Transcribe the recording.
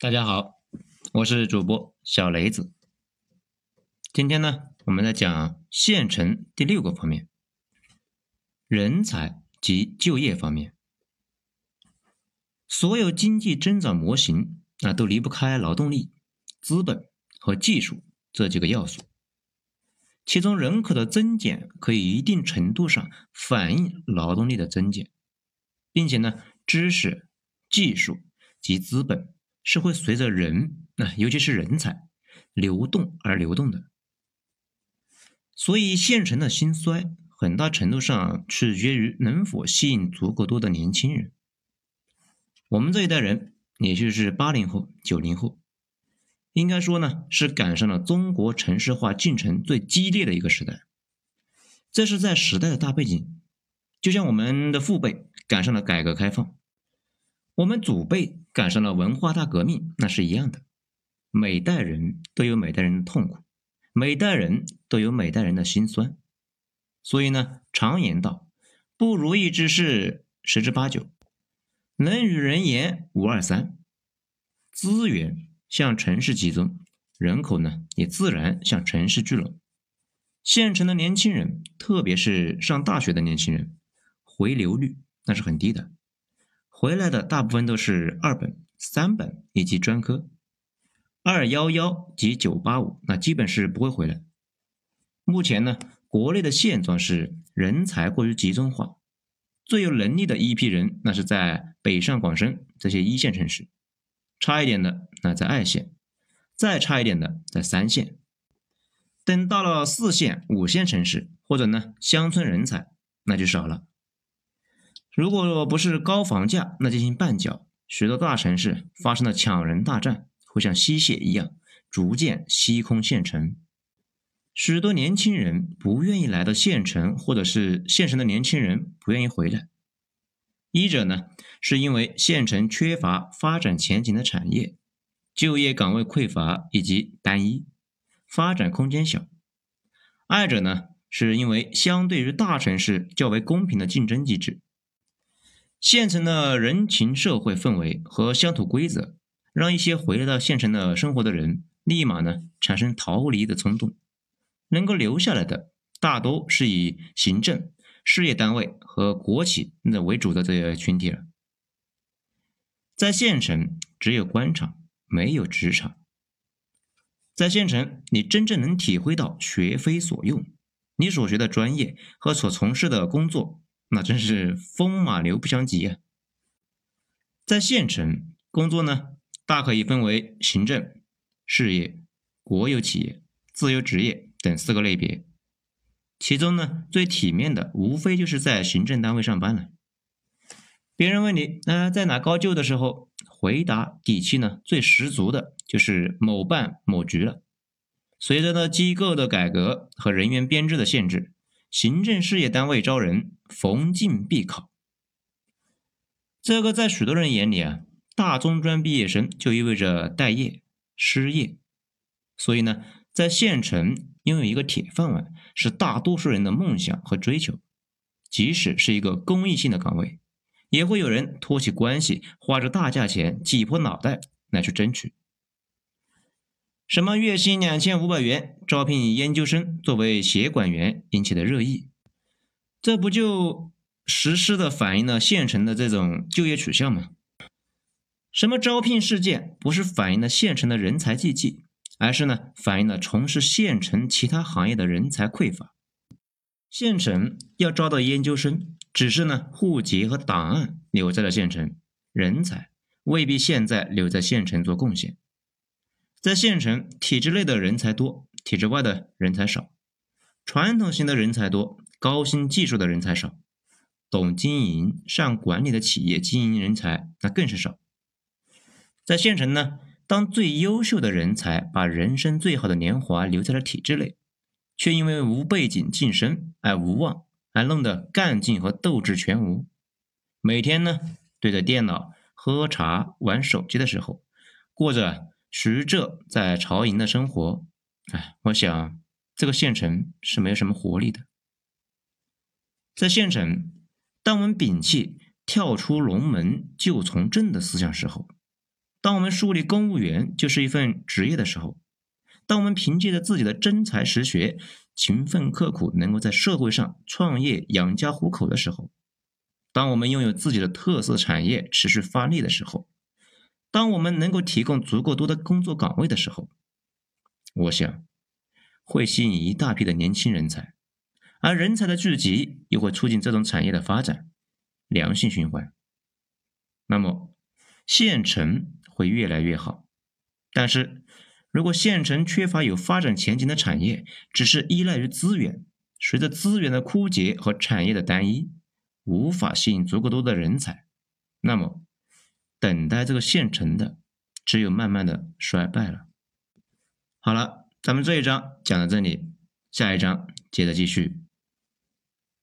大家好，我是主播小雷子。今天呢，我们来讲县城第六个方面：人才及就业方面。所有经济增长模型啊，都离不开劳动力、资本和技术这几个要素。其中，人口的增减可以一定程度上反映劳动力的增减，并且呢，知识、技术及资本。是会随着人啊，尤其是人才流动而流动的，所以县城的兴衰很大程度上取决于能否吸引足够多的年轻人。我们这一代人，也就是八零后、九零后，应该说呢，是赶上了中国城市化进程最激烈的一个时代。这是在时代的大背景，就像我们的父辈赶上了改革开放。我们祖辈赶上了文化大革命，那是一样的。每代人都有每代人的痛苦，每代人都有每代人的辛酸。所以呢，常言道，不如意之事十之八九，能与人言无二三。资源向城市集中，人口呢也自然向城市聚拢。县城的年轻人，特别是上大学的年轻人，回流率那是很低的。回来的大部分都是二本、三本以及专科，二幺幺及九八五那基本是不会回来。目前呢，国内的现状是人才过于集中化，最有能力的一批人那是在北上广深这些一线城市，差一点的那在二线，再差一点的在三线。等到了四线、五线城市或者呢乡村人才那就少了。如果不是高房价，那进行绊脚，许多大城市发生了抢人大战，会像吸血一样逐渐吸空县城。许多年轻人不愿意来到县城，或者是县城的年轻人不愿意回来。一者呢，是因为县城缺乏发展前景的产业，就业岗位匮乏以及单一，发展空间小；二者呢，是因为相对于大城市较为公平的竞争机制。县城的人情社会氛围和乡土规则，让一些回来到县城的生活的人，立马呢产生逃离的冲动。能够留下来的，大多是以行政、事业单位和国企那为主的这些群体了。在县城，只有官场，没有职场。在县城，你真正能体会到学非所用，你所学的专业和所从事的工作。那真是风马牛不相及啊！在县城工作呢，大可以分为行政、事业、国有企业、自由职业等四个类别。其中呢，最体面的无非就是在行政单位上班了。别人问你那在哪高就的时候，回答底气呢最十足的就是某办某局了。随着呢机构的改革和人员编制的限制。行政事业单位招人，逢进必考。这个在许多人眼里啊，大中专毕业生就意味着待业、失业。所以呢，在县城拥有一个铁饭碗，是大多数人的梦想和追求。即使是一个公益性的岗位，也会有人托起关系，花着大价钱，挤破脑袋来去争取。什么月薪两千五百元招聘研究生作为协管员引起的热议，这不就实施的反映了县城的这种就业取向吗？什么招聘事件不是反映了县城的人才济济，而是呢反映了从事县城其他行业的人才匮乏。县城要招到研究生，只是呢户籍和档案留在了县城，人才未必现在留在县城做贡献。在县城，体制内的人才多，体制外的人才少；传统型的人才多，高新技术的人才少；懂经营、善管理的企业经营人才那更是少。在县城呢，当最优秀的人才把人生最好的年华留在了体制内，却因为无背景晋升而无望，而弄得干劲和斗志全无。每天呢，对着电脑喝茶、玩手机的时候，过着。徐浙在朝营的生活，哎，我想这个县城是没有什么活力的。在县城，当我们摒弃跳出龙门就从政的思想时候，当我们树立公务员就是一份职业的时候，当我们凭借着自己的真才实学、勤奋刻苦，能够在社会上创业养家糊口的时候，当我们拥有自己的特色产业持续发力的时候，当我们能够提供足够多的工作岗位的时候，我想会吸引一大批的年轻人才，而人才的聚集又会促进这种产业的发展，良性循环。那么，县城会越来越好。但是，如果县城缺乏有发展前景的产业，只是依赖于资源，随着资源的枯竭和产业的单一，无法吸引足够多的人才，那么，等待这个现成的，只有慢慢的衰败了。好了，咱们这一章讲到这里，下一章接着继续。